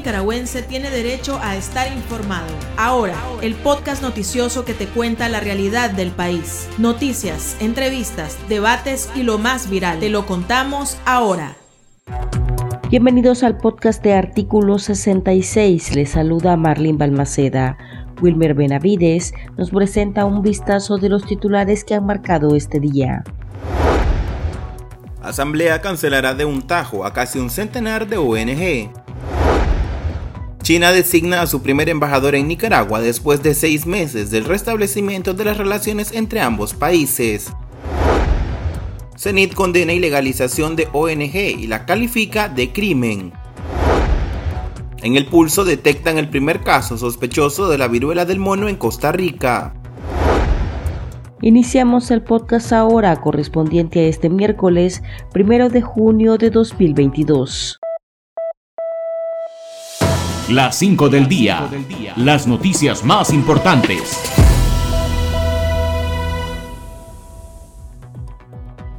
nicaragüense tiene derecho a estar informado. Ahora, el podcast noticioso que te cuenta la realidad del país. Noticias, entrevistas, debates y lo más viral. Te lo contamos ahora. Bienvenidos al podcast de Artículo 66. Les saluda Marlene Balmaceda. Wilmer Benavides nos presenta un vistazo de los titulares que han marcado este día. Asamblea cancelará de un tajo a casi un centenar de ONG. China designa a su primer embajador en Nicaragua después de seis meses del restablecimiento de las relaciones entre ambos países. CENIT condena ilegalización de ONG y la califica de crimen. En el pulso detectan el primer caso sospechoso de la viruela del mono en Costa Rica. Iniciamos el podcast ahora correspondiente a este miércoles, primero de junio de 2022. Las 5 del día. Las noticias más importantes.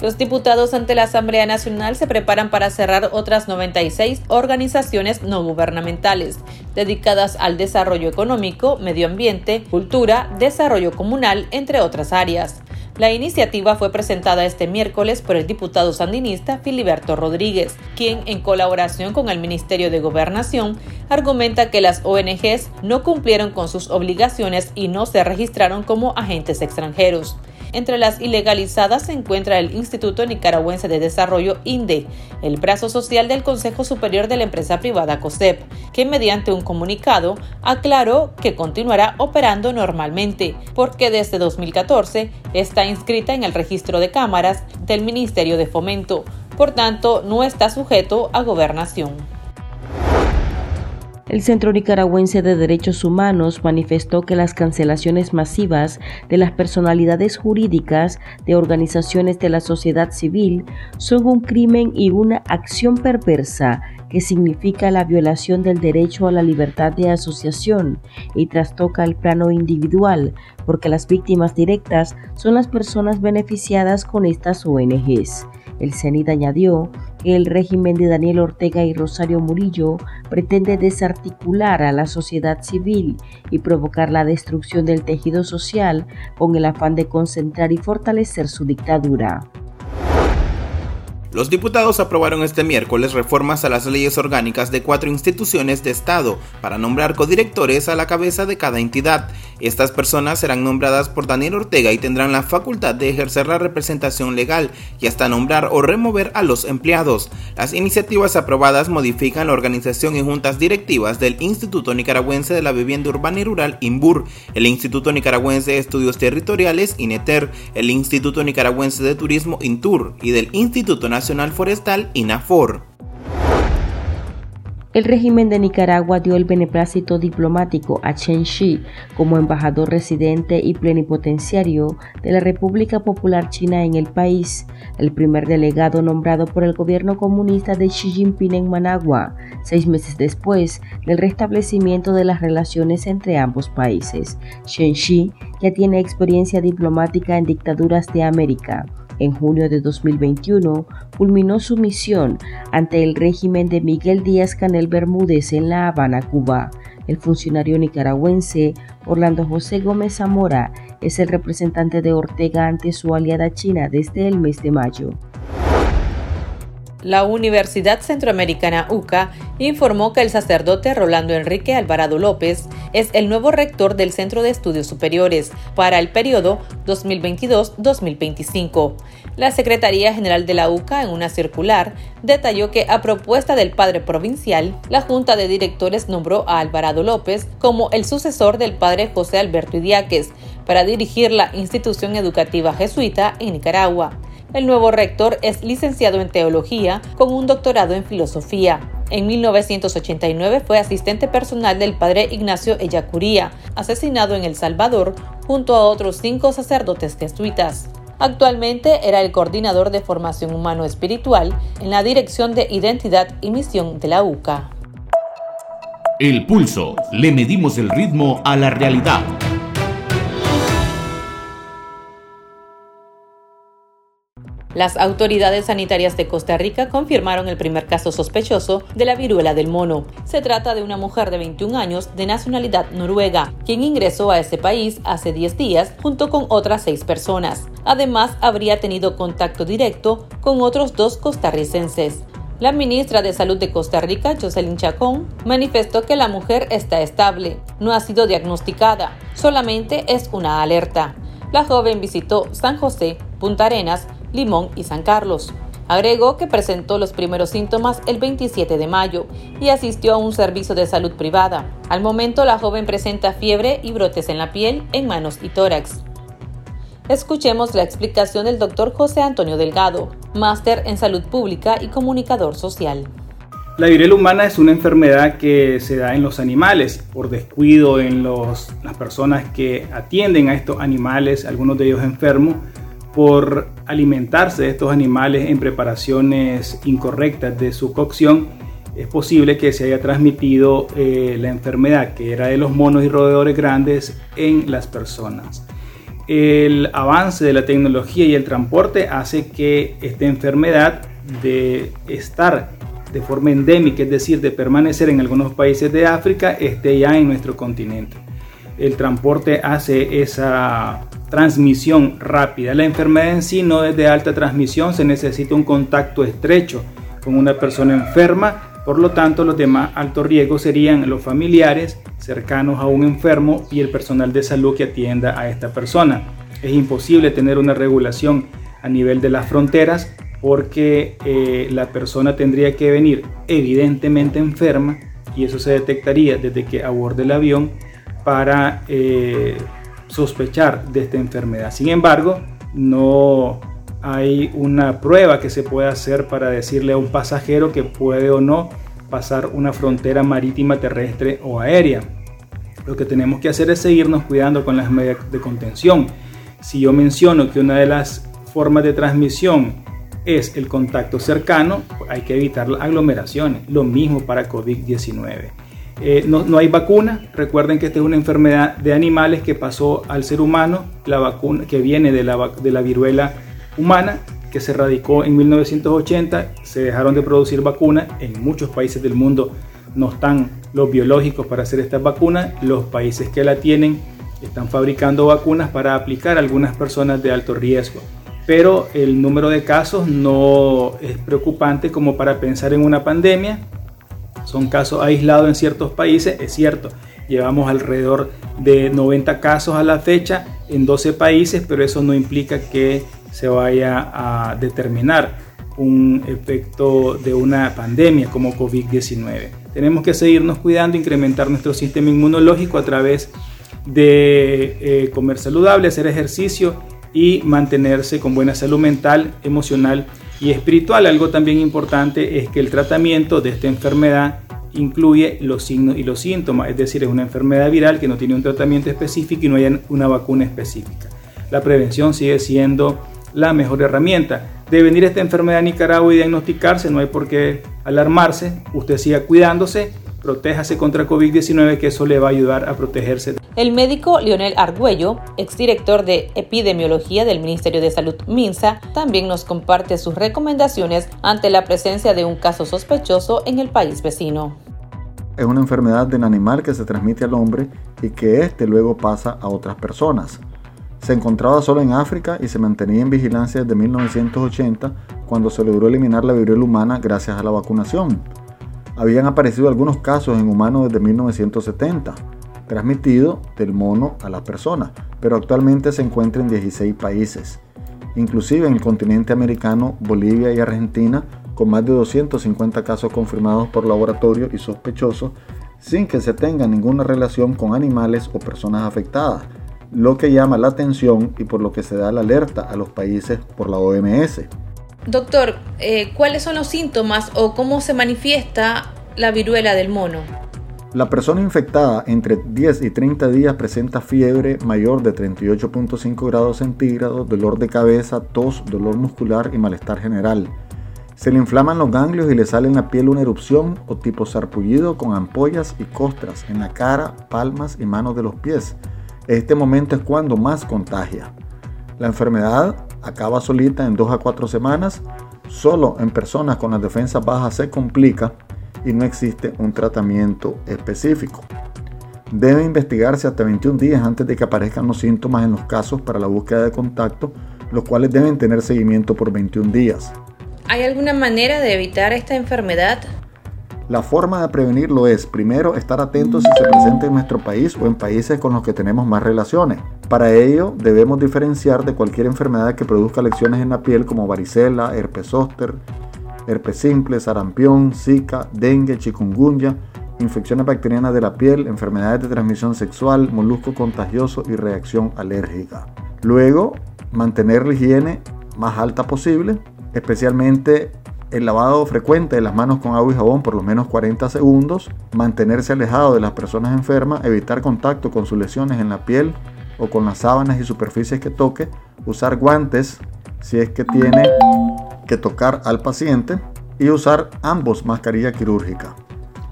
Los diputados ante la Asamblea Nacional se preparan para cerrar otras 96 organizaciones no gubernamentales dedicadas al desarrollo económico, medio ambiente, cultura, desarrollo comunal, entre otras áreas. La iniciativa fue presentada este miércoles por el diputado sandinista Filiberto Rodríguez, quien, en colaboración con el Ministerio de Gobernación, argumenta que las ONGs no cumplieron con sus obligaciones y no se registraron como agentes extranjeros. Entre las ilegalizadas se encuentra el Instituto Nicaragüense de Desarrollo INDE, el brazo social del Consejo Superior de la empresa privada COSEP, que mediante un comunicado aclaró que continuará operando normalmente, porque desde 2014 está inscrita en el registro de cámaras del Ministerio de Fomento, por tanto no está sujeto a gobernación. El Centro Nicaragüense de Derechos Humanos manifestó que las cancelaciones masivas de las personalidades jurídicas de organizaciones de la sociedad civil son un crimen y una acción perversa que significa la violación del derecho a la libertad de asociación y trastoca el plano individual, porque las víctimas directas son las personas beneficiadas con estas ONGs. El CENID añadió que el régimen de Daniel Ortega y Rosario Murillo pretende desarticular a la sociedad civil y provocar la destrucción del tejido social con el afán de concentrar y fortalecer su dictadura. Los diputados aprobaron este miércoles reformas a las leyes orgánicas de cuatro instituciones de Estado para nombrar codirectores a la cabeza de cada entidad. Estas personas serán nombradas por Daniel Ortega y tendrán la facultad de ejercer la representación legal y hasta nombrar o remover a los empleados. Las iniciativas aprobadas modifican la organización y juntas directivas del Instituto Nicaragüense de la Vivienda Urbana y Rural INBUR, el Instituto Nicaragüense de Estudios Territoriales INETER, el Instituto Nicaragüense de Turismo INTUR y del Instituto Nacional Nacional Forestal INAFOR. El régimen de Nicaragua dio el beneplácito diplomático a Chen Shi como embajador residente y plenipotenciario de la República Popular China en el país, el primer delegado nombrado por el gobierno comunista de Xi Jinping en Managua, seis meses después del restablecimiento de las relaciones entre ambos países. Chen Shi ya tiene experiencia diplomática en dictaduras de América en junio de 2021 culminó su misión ante el régimen de Miguel Díaz Canel Bermúdez en La Habana, Cuba. El funcionario nicaragüense Orlando José Gómez Zamora es el representante de Ortega ante su aliada China desde el mes de mayo. La Universidad Centroamericana UCA informó que el sacerdote Rolando Enrique Alvarado López es el nuevo rector del Centro de Estudios Superiores para el periodo 2022-2025. La Secretaría General de la UCA, en una circular, detalló que a propuesta del padre provincial, la Junta de Directores nombró a Alvarado López como el sucesor del padre José Alberto Idiáquez para dirigir la institución educativa jesuita en Nicaragua. El nuevo rector es licenciado en teología con un doctorado en filosofía. En 1989 fue asistente personal del padre Ignacio Ellacuría, asesinado en El Salvador junto a otros cinco sacerdotes jesuitas. Actualmente era el coordinador de formación humano-espiritual en la Dirección de Identidad y Misión de la UCA. El pulso. Le medimos el ritmo a la realidad. Las autoridades sanitarias de Costa Rica confirmaron el primer caso sospechoso de la viruela del mono. Se trata de una mujer de 21 años de nacionalidad noruega, quien ingresó a ese país hace 10 días junto con otras 6 personas. Además, habría tenido contacto directo con otros dos costarricenses. La ministra de Salud de Costa Rica, Jocelyn Chacón, manifestó que la mujer está estable, no ha sido diagnosticada, solamente es una alerta. La joven visitó San José, Punta Arenas, Limón y San Carlos. Agregó que presentó los primeros síntomas el 27 de mayo y asistió a un servicio de salud privada. Al momento la joven presenta fiebre y brotes en la piel, en manos y tórax. Escuchemos la explicación del doctor José Antonio Delgado, máster en salud pública y comunicador social. La viruela humana es una enfermedad que se da en los animales por descuido en las personas que atienden a estos animales, algunos de ellos enfermos, por alimentarse de estos animales en preparaciones incorrectas de su cocción, es posible que se haya transmitido eh, la enfermedad que era de los monos y roedores grandes en las personas. El avance de la tecnología y el transporte hace que esta enfermedad de estar de forma endémica, es decir, de permanecer en algunos países de África, esté ya en nuestro continente. El transporte hace esa transmisión rápida. La enfermedad en sí no es de alta transmisión, se necesita un contacto estrecho con una persona enferma, por lo tanto los demás alto riesgo serían los familiares cercanos a un enfermo y el personal de salud que atienda a esta persona. Es imposible tener una regulación a nivel de las fronteras porque eh, la persona tendría que venir evidentemente enferma y eso se detectaría desde que aborde el avión para eh, sospechar de esta enfermedad. Sin embargo, no hay una prueba que se pueda hacer para decirle a un pasajero que puede o no pasar una frontera marítima, terrestre o aérea. Lo que tenemos que hacer es seguirnos cuidando con las medidas de contención. Si yo menciono que una de las formas de transmisión es el contacto cercano, hay que evitar las aglomeraciones. Lo mismo para COVID-19. Eh, no, hay vacuna. Recuerden que esta es una enfermedad de animales que pasó al ser humano. La vacuna que viene de la, de la viruela humana, que se radicó en 1980. Se dejaron de producir vacunas. En muchos países del mundo no están los biológicos para hacer estas vacunas. Los países que la tienen están fabricando vacunas para aplicar a algunas personas de alto riesgo. Pero el número de casos no es preocupante como para pensar en una pandemia son casos aislados en ciertos países, es cierto. Llevamos alrededor de 90 casos a la fecha en 12 países, pero eso no implica que se vaya a determinar un efecto de una pandemia como COVID-19. Tenemos que seguirnos cuidando, incrementar nuestro sistema inmunológico a través de eh, comer saludable, hacer ejercicio y mantenerse con buena salud mental, emocional y espiritual. Algo también importante es que el tratamiento de esta enfermedad incluye los signos y los síntomas, es decir, es una enfermedad viral que no tiene un tratamiento específico y no hay una vacuna específica. La prevención sigue siendo la mejor herramienta. De venir esta enfermedad a Nicaragua y diagnosticarse, no hay por qué alarmarse, usted siga cuidándose, protéjase contra COVID-19 que eso le va a ayudar a protegerse. El médico Lionel Argüello, exdirector de epidemiología del Ministerio de Salud MINSA, también nos comparte sus recomendaciones ante la presencia de un caso sospechoso en el país vecino. Es una enfermedad del animal que se transmite al hombre y que éste luego pasa a otras personas. Se encontraba solo en África y se mantenía en vigilancia desde 1980 cuando se logró eliminar la viruela humana gracias a la vacunación. Habían aparecido algunos casos en humanos desde 1970 transmitido del mono a la persona, pero actualmente se encuentra en 16 países, inclusive en el continente americano, Bolivia y Argentina, con más de 250 casos confirmados por laboratorio y sospechosos, sin que se tenga ninguna relación con animales o personas afectadas, lo que llama la atención y por lo que se da la alerta a los países por la OMS. Doctor, eh, ¿cuáles son los síntomas o cómo se manifiesta la viruela del mono? La persona infectada entre 10 y 30 días presenta fiebre mayor de 38.5 grados centígrados, dolor de cabeza, tos, dolor muscular y malestar general. Se le inflaman los ganglios y le sale en la piel una erupción o tipo sarpullido con ampollas y costras en la cara, palmas y manos de los pies. Este momento es cuando más contagia. La enfermedad acaba solita en 2 a 4 semanas, solo en personas con las defensas bajas se complica y no existe un tratamiento específico. Debe investigarse hasta 21 días antes de que aparezcan los síntomas en los casos para la búsqueda de contacto, los cuales deben tener seguimiento por 21 días. ¿Hay alguna manera de evitar esta enfermedad? La forma de prevenirlo es, primero, estar atentos si se presenta en nuestro país o en países con los que tenemos más relaciones. Para ello, debemos diferenciar de cualquier enfermedad que produzca lesiones en la piel como varicela, herpes zóster, herpes simple, sarampión, zika, dengue, chikungunya, infecciones bacterianas de la piel, enfermedades de transmisión sexual, molusco contagioso y reacción alérgica. Luego, mantener la higiene más alta posible, especialmente el lavado frecuente de las manos con agua y jabón por lo menos 40 segundos, mantenerse alejado de las personas enfermas, evitar contacto con sus lesiones en la piel o con las sábanas y superficies que toque, usar guantes si es que tiene que tocar al paciente y usar ambos mascarilla quirúrgica.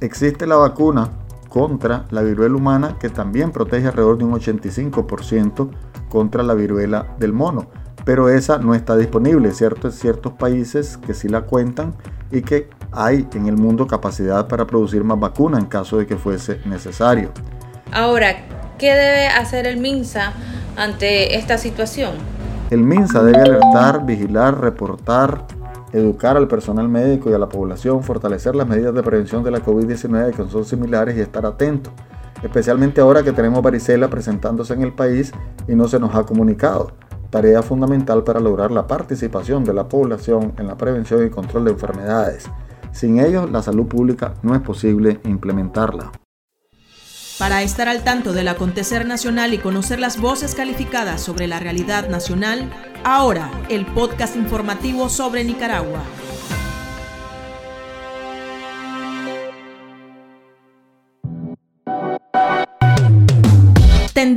Existe la vacuna contra la viruela humana que también protege alrededor de un 85% contra la viruela del mono pero esa no está disponible, ¿cierto? En ciertos países que sí la cuentan y que hay en el mundo capacidad para producir más vacuna en caso de que fuese necesario. Ahora, ¿qué debe hacer el MINSA ante esta situación? El MINSA debe alertar, vigilar, reportar, educar al personal médico y a la población, fortalecer las medidas de prevención de la COVID-19 que son similares y estar atento, especialmente ahora que tenemos varicela presentándose en el país y no se nos ha comunicado tarea fundamental para lograr la participación de la población en la prevención y control de enfermedades. Sin ellos, la salud pública no es posible implementarla. Para estar al tanto del acontecer nacional y conocer las voces calificadas sobre la realidad nacional, ahora el podcast informativo sobre Nicaragua.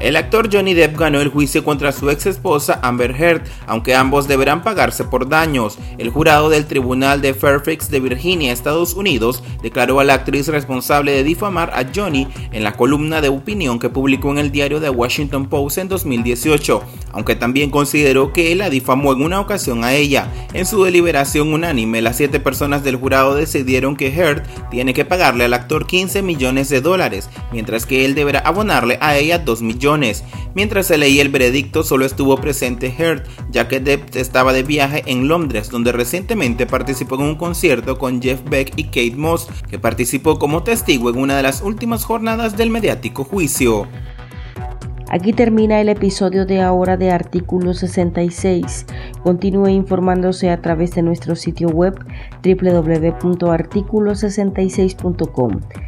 El actor Johnny Depp ganó el juicio contra su ex esposa Amber Heard, aunque ambos deberán pagarse por daños. El jurado del Tribunal de Fairfax de Virginia, Estados Unidos, declaró a la actriz responsable de difamar a Johnny en la columna de opinión que publicó en el diario The Washington Post en 2018, aunque también consideró que él la difamó en una ocasión a ella. En su deliberación unánime, las siete personas del jurado decidieron que Heard tiene que pagarle al actor 15 millones de dólares, mientras que él deberá abonarle a ella 2 millones Mientras se leía el veredicto solo estuvo presente Heard, ya que Depp estaba de viaje en Londres, donde recientemente participó en un concierto con Jeff Beck y Kate Moss, que participó como testigo en una de las últimas jornadas del mediático juicio. Aquí termina el episodio de ahora de Artículo 66. Continúe informándose a través de nuestro sitio web www.articulo66.com.